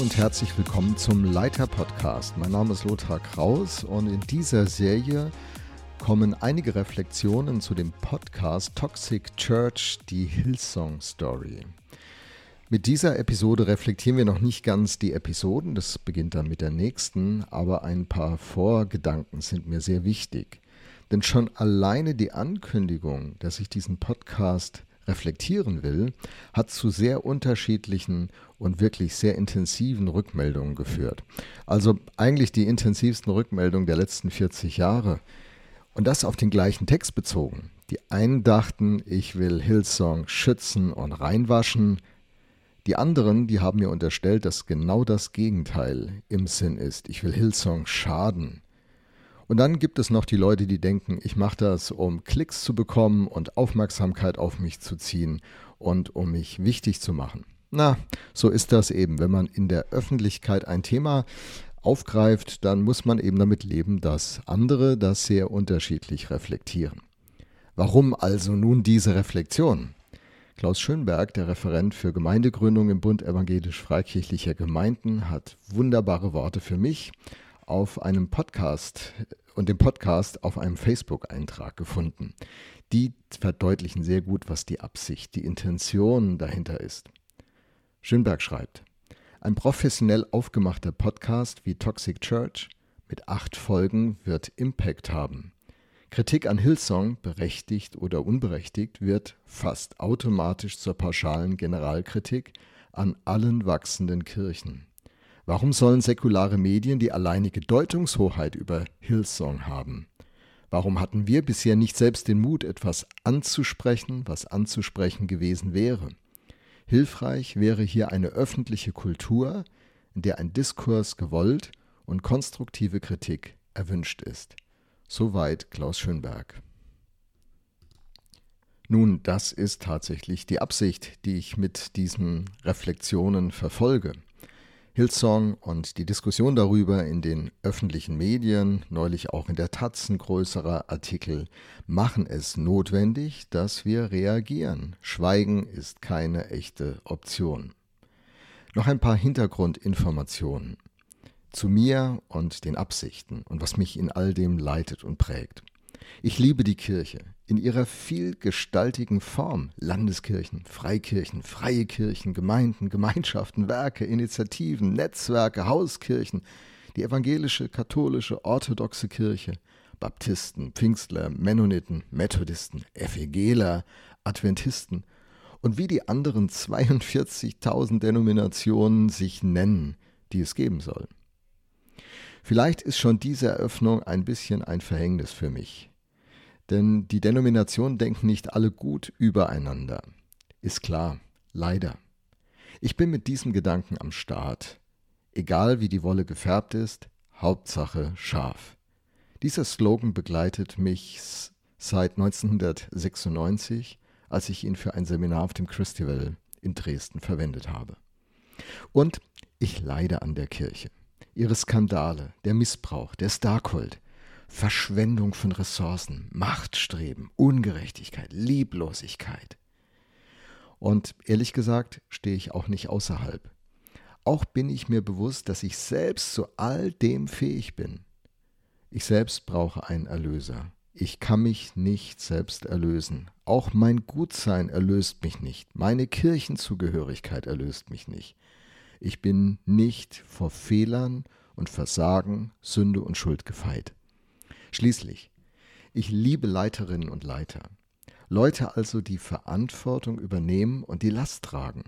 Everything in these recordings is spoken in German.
und herzlich willkommen zum Leiter Podcast. Mein Name ist Lothar Kraus und in dieser Serie kommen einige Reflexionen zu dem Podcast Toxic Church, die Hillsong Story. Mit dieser Episode reflektieren wir noch nicht ganz die Episoden, das beginnt dann mit der nächsten, aber ein paar Vorgedanken sind mir sehr wichtig. Denn schon alleine die Ankündigung, dass ich diesen Podcast reflektieren will, hat zu sehr unterschiedlichen und wirklich sehr intensiven Rückmeldungen geführt. Also eigentlich die intensivsten Rückmeldungen der letzten 40 Jahre. Und das auf den gleichen Text bezogen. Die einen dachten, ich will Hillsong schützen und reinwaschen. Die anderen, die haben mir unterstellt, dass genau das Gegenteil im Sinn ist. Ich will Hillsong schaden. Und dann gibt es noch die Leute, die denken, ich mache das, um Klicks zu bekommen und Aufmerksamkeit auf mich zu ziehen und um mich wichtig zu machen. Na, so ist das eben. Wenn man in der Öffentlichkeit ein Thema aufgreift, dann muss man eben damit leben, dass andere das sehr unterschiedlich reflektieren. Warum also nun diese Reflexion? Klaus Schönberg, der Referent für Gemeindegründung im Bund evangelisch-freikirchlicher Gemeinden, hat wunderbare Worte für mich auf einem Podcast und dem Podcast auf einem Facebook-Eintrag gefunden. Die verdeutlichen sehr gut, was die Absicht, die Intention dahinter ist. Schönberg schreibt, ein professionell aufgemachter Podcast wie Toxic Church mit acht Folgen wird Impact haben. Kritik an Hillsong, berechtigt oder unberechtigt, wird fast automatisch zur pauschalen Generalkritik an allen wachsenden Kirchen. Warum sollen säkulare Medien die alleinige Deutungshoheit über Hillsong haben? Warum hatten wir bisher nicht selbst den Mut, etwas anzusprechen, was anzusprechen gewesen wäre? Hilfreich wäre hier eine öffentliche Kultur, in der ein Diskurs gewollt und konstruktive Kritik erwünscht ist. Soweit Klaus Schönberg. Nun, das ist tatsächlich die Absicht, die ich mit diesen Reflexionen verfolge. Hillsong und die Diskussion darüber in den öffentlichen Medien, neulich auch in der Taz ein größerer Artikel, machen es notwendig, dass wir reagieren. Schweigen ist keine echte Option. Noch ein paar Hintergrundinformationen zu mir und den Absichten und was mich in all dem leitet und prägt. Ich liebe die Kirche in ihrer vielgestaltigen Form. Landeskirchen, Freikirchen, freie Kirchen, Gemeinden, Gemeinschaften, Werke, Initiativen, Netzwerke, Hauskirchen, die evangelische, katholische, orthodoxe Kirche, Baptisten, Pfingstler, Mennoniten, Methodisten, Evangeler, Adventisten und wie die anderen 42.000 Denominationen sich nennen, die es geben soll. Vielleicht ist schon diese Eröffnung ein bisschen ein Verhängnis für mich. Denn die Denominationen denken nicht alle gut übereinander. Ist klar, leider. Ich bin mit diesem Gedanken am Start. Egal wie die Wolle gefärbt ist, Hauptsache scharf. Dieser Slogan begleitet mich seit 1996, als ich ihn für ein Seminar auf dem Christival in Dresden verwendet habe. Und ich leide an der Kirche ihre Skandale, der Missbrauch, der Starkult, Verschwendung von Ressourcen, Machtstreben, Ungerechtigkeit, Lieblosigkeit. Und ehrlich gesagt stehe ich auch nicht außerhalb. Auch bin ich mir bewusst, dass ich selbst zu all dem fähig bin. Ich selbst brauche einen Erlöser. Ich kann mich nicht selbst erlösen. Auch mein Gutsein erlöst mich nicht. Meine Kirchenzugehörigkeit erlöst mich nicht. Ich bin nicht vor Fehlern und Versagen, Sünde und Schuld gefeit. Schließlich, ich liebe Leiterinnen und Leiter. Leute also, die Verantwortung übernehmen und die Last tragen.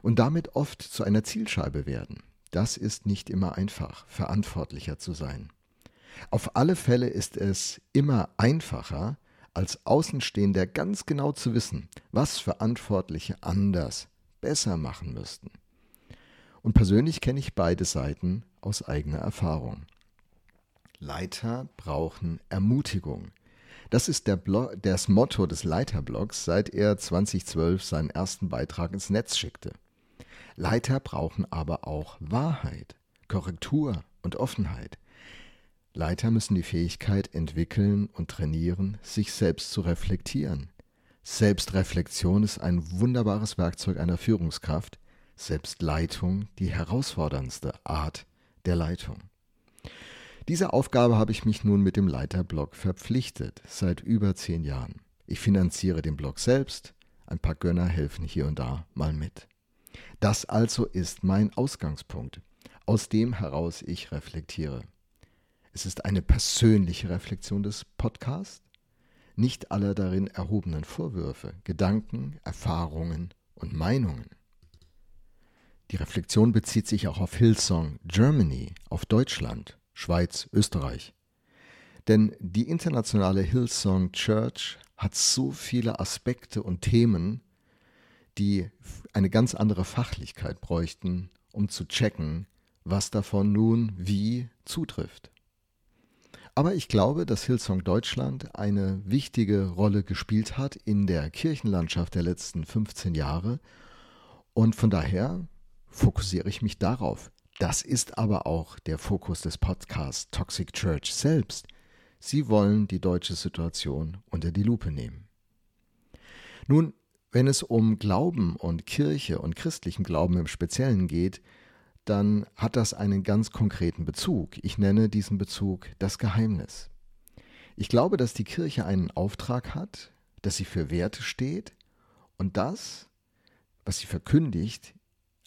Und damit oft zu einer Zielscheibe werden. Das ist nicht immer einfach, verantwortlicher zu sein. Auf alle Fälle ist es immer einfacher, als Außenstehender ganz genau zu wissen, was Verantwortliche anders, besser machen müssten. Und persönlich kenne ich beide Seiten aus eigener Erfahrung. Leiter brauchen Ermutigung. Das ist der das Motto des Leiterblogs, seit er 2012 seinen ersten Beitrag ins Netz schickte. Leiter brauchen aber auch Wahrheit, Korrektur und Offenheit. Leiter müssen die Fähigkeit entwickeln und trainieren, sich selbst zu reflektieren. Selbstreflexion ist ein wunderbares Werkzeug einer Führungskraft, selbst Leitung die herausforderndste Art der Leitung. Dieser Aufgabe habe ich mich nun mit dem Leiterblog verpflichtet, seit über zehn Jahren. Ich finanziere den Blog selbst, ein paar Gönner helfen hier und da mal mit. Das also ist mein Ausgangspunkt, aus dem heraus ich reflektiere. Es ist eine persönliche Reflexion des Podcasts, nicht aller darin erhobenen Vorwürfe, Gedanken, Erfahrungen und Meinungen. Die Reflexion bezieht sich auch auf Hillsong Germany, auf Deutschland, Schweiz, Österreich. Denn die internationale Hillsong Church hat so viele Aspekte und Themen, die eine ganz andere Fachlichkeit bräuchten, um zu checken, was davon nun wie zutrifft. Aber ich glaube, dass Hillsong Deutschland eine wichtige Rolle gespielt hat in der Kirchenlandschaft der letzten 15 Jahre und von daher fokussiere ich mich darauf. Das ist aber auch der Fokus des Podcasts Toxic Church selbst. Sie wollen die deutsche Situation unter die Lupe nehmen. Nun, wenn es um Glauben und Kirche und christlichen Glauben im Speziellen geht, dann hat das einen ganz konkreten Bezug. Ich nenne diesen Bezug das Geheimnis. Ich glaube, dass die Kirche einen Auftrag hat, dass sie für Werte steht und das, was sie verkündigt,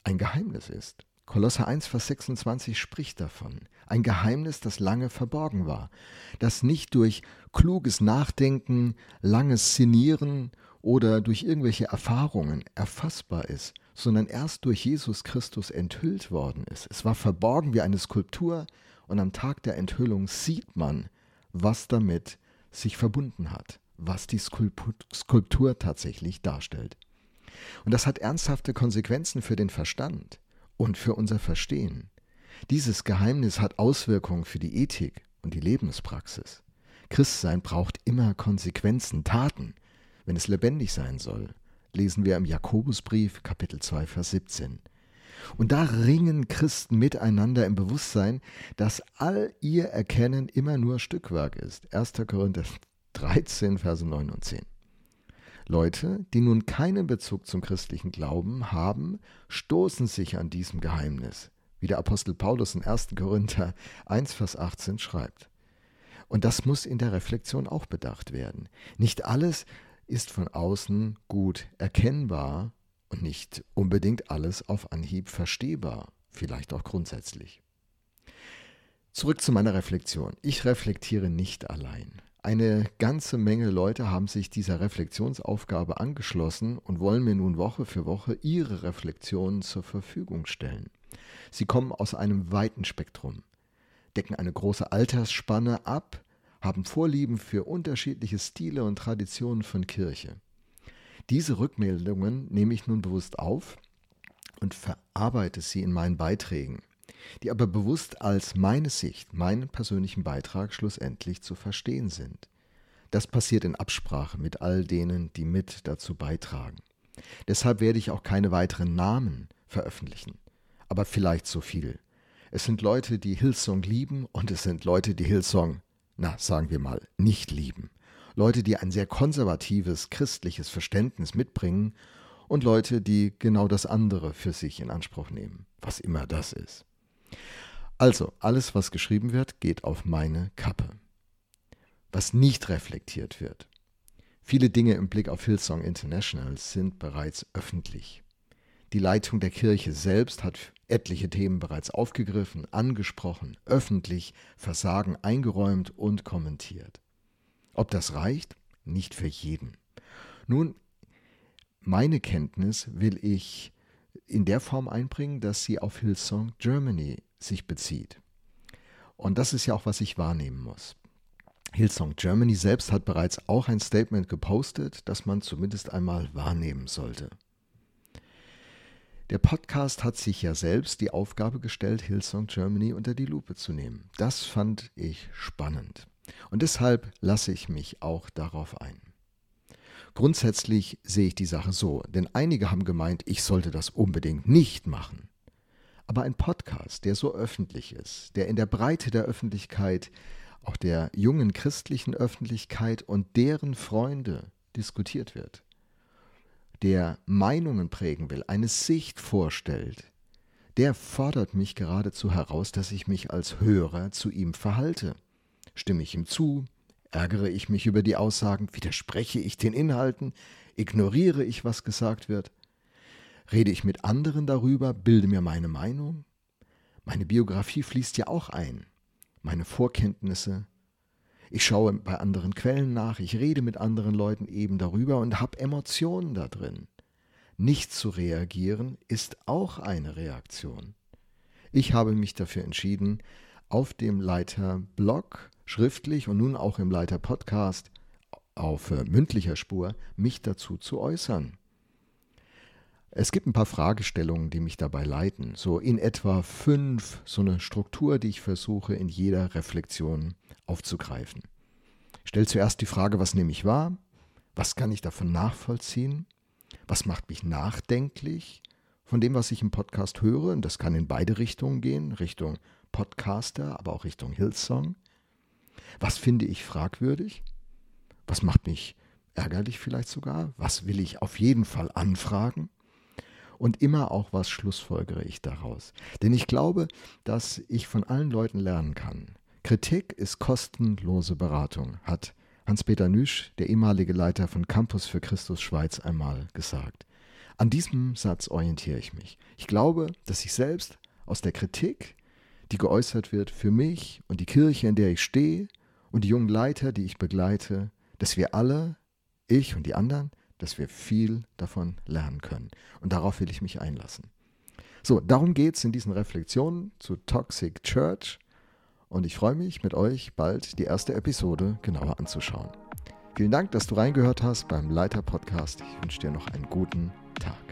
ein Geheimnis ist. Kolosser 1, Vers 26 spricht davon. Ein Geheimnis, das lange verborgen war, das nicht durch kluges Nachdenken, langes Szenieren oder durch irgendwelche Erfahrungen erfassbar ist, sondern erst durch Jesus Christus enthüllt worden ist. Es war verborgen wie eine Skulptur und am Tag der Enthüllung sieht man, was damit sich verbunden hat, was die Skulptur tatsächlich darstellt. Und das hat ernsthafte Konsequenzen für den Verstand und für unser Verstehen. Dieses Geheimnis hat Auswirkungen für die Ethik und die Lebenspraxis. Christsein braucht immer Konsequenzen, Taten, wenn es lebendig sein soll, lesen wir im Jakobusbrief Kapitel 2 Vers 17. Und da ringen Christen miteinander im Bewusstsein, dass all ihr Erkennen immer nur Stückwerk ist. 1. Korinther 13 Verse 9 und 10. Leute, die nun keinen Bezug zum christlichen Glauben haben, stoßen sich an diesem Geheimnis, wie der Apostel Paulus in 1. Korinther 1 Vers 18 schreibt. Und das muss in der Reflexion auch bedacht werden. Nicht alles, ist von außen gut erkennbar und nicht unbedingt alles auf Anhieb verstehbar, vielleicht auch grundsätzlich. Zurück zu meiner Reflexion. Ich reflektiere nicht allein. Eine ganze Menge Leute haben sich dieser Reflexionsaufgabe angeschlossen und wollen mir nun Woche für Woche ihre Reflexionen zur Verfügung stellen. Sie kommen aus einem weiten Spektrum, decken eine große Altersspanne ab, haben Vorlieben für unterschiedliche Stile und Traditionen von Kirche. Diese Rückmeldungen nehme ich nun bewusst auf und verarbeite sie in meinen Beiträgen, die aber bewusst als meine Sicht, meinen persönlichen Beitrag schlussendlich zu verstehen sind. Das passiert in Absprache mit all denen, die mit dazu beitragen. Deshalb werde ich auch keine weiteren Namen veröffentlichen, aber vielleicht so viel. Es sind Leute, die Hillsong lieben und es sind Leute, die Hillsong na, sagen wir mal, nicht lieben. Leute, die ein sehr konservatives christliches Verständnis mitbringen und Leute, die genau das andere für sich in Anspruch nehmen, was immer das ist. Also, alles, was geschrieben wird, geht auf meine Kappe. Was nicht reflektiert wird. Viele Dinge im Blick auf Hillsong International sind bereits öffentlich. Die Leitung der Kirche selbst hat etliche Themen bereits aufgegriffen, angesprochen, öffentlich Versagen eingeräumt und kommentiert. Ob das reicht? Nicht für jeden. Nun, meine Kenntnis will ich in der Form einbringen, dass sie auf Hillsong Germany sich bezieht. Und das ist ja auch, was ich wahrnehmen muss. Hillsong Germany selbst hat bereits auch ein Statement gepostet, das man zumindest einmal wahrnehmen sollte. Der Podcast hat sich ja selbst die Aufgabe gestellt, Hillsong Germany unter die Lupe zu nehmen. Das fand ich spannend. Und deshalb lasse ich mich auch darauf ein. Grundsätzlich sehe ich die Sache so, denn einige haben gemeint, ich sollte das unbedingt nicht machen. Aber ein Podcast, der so öffentlich ist, der in der Breite der Öffentlichkeit, auch der jungen christlichen Öffentlichkeit und deren Freunde diskutiert wird, der Meinungen prägen will, eine Sicht vorstellt, der fordert mich geradezu heraus, dass ich mich als Hörer zu ihm verhalte. Stimme ich ihm zu? Ärgere ich mich über die Aussagen? Widerspreche ich den Inhalten? Ignoriere ich, was gesagt wird? Rede ich mit anderen darüber? Bilde mir meine Meinung? Meine Biografie fließt ja auch ein. Meine Vorkenntnisse. Ich schaue bei anderen Quellen nach, ich rede mit anderen Leuten eben darüber und habe Emotionen da drin. Nicht zu reagieren ist auch eine Reaktion. Ich habe mich dafür entschieden, auf dem Leiter Blog schriftlich und nun auch im Leiter Podcast auf äh, mündlicher Spur mich dazu zu äußern. Es gibt ein paar Fragestellungen, die mich dabei leiten, so in etwa fünf, so eine Struktur, die ich versuche in jeder Reflexion aufzugreifen. Ich stelle zuerst die Frage, was nehme ich wahr? Was kann ich davon nachvollziehen? Was macht mich nachdenklich von dem, was ich im Podcast höre? Und das kann in beide Richtungen gehen, Richtung Podcaster, aber auch Richtung Hillsong. Was finde ich fragwürdig? Was macht mich ärgerlich vielleicht sogar? Was will ich auf jeden Fall anfragen? Und immer auch, was schlussfolgere ich daraus? Denn ich glaube, dass ich von allen Leuten lernen kann. Kritik ist kostenlose Beratung, hat Hans-Peter Nüsch, der ehemalige Leiter von Campus für Christus Schweiz, einmal gesagt. An diesem Satz orientiere ich mich. Ich glaube, dass ich selbst aus der Kritik, die geäußert wird, für mich und die Kirche, in der ich stehe, und die jungen Leiter, die ich begleite, dass wir alle, ich und die anderen, dass wir viel davon lernen können. Und darauf will ich mich einlassen. So, darum geht es in diesen Reflexionen zu Toxic Church und ich freue mich, mit euch bald die erste Episode genauer anzuschauen. Vielen Dank, dass du reingehört hast beim Leiter Podcast. Ich wünsche dir noch einen guten Tag.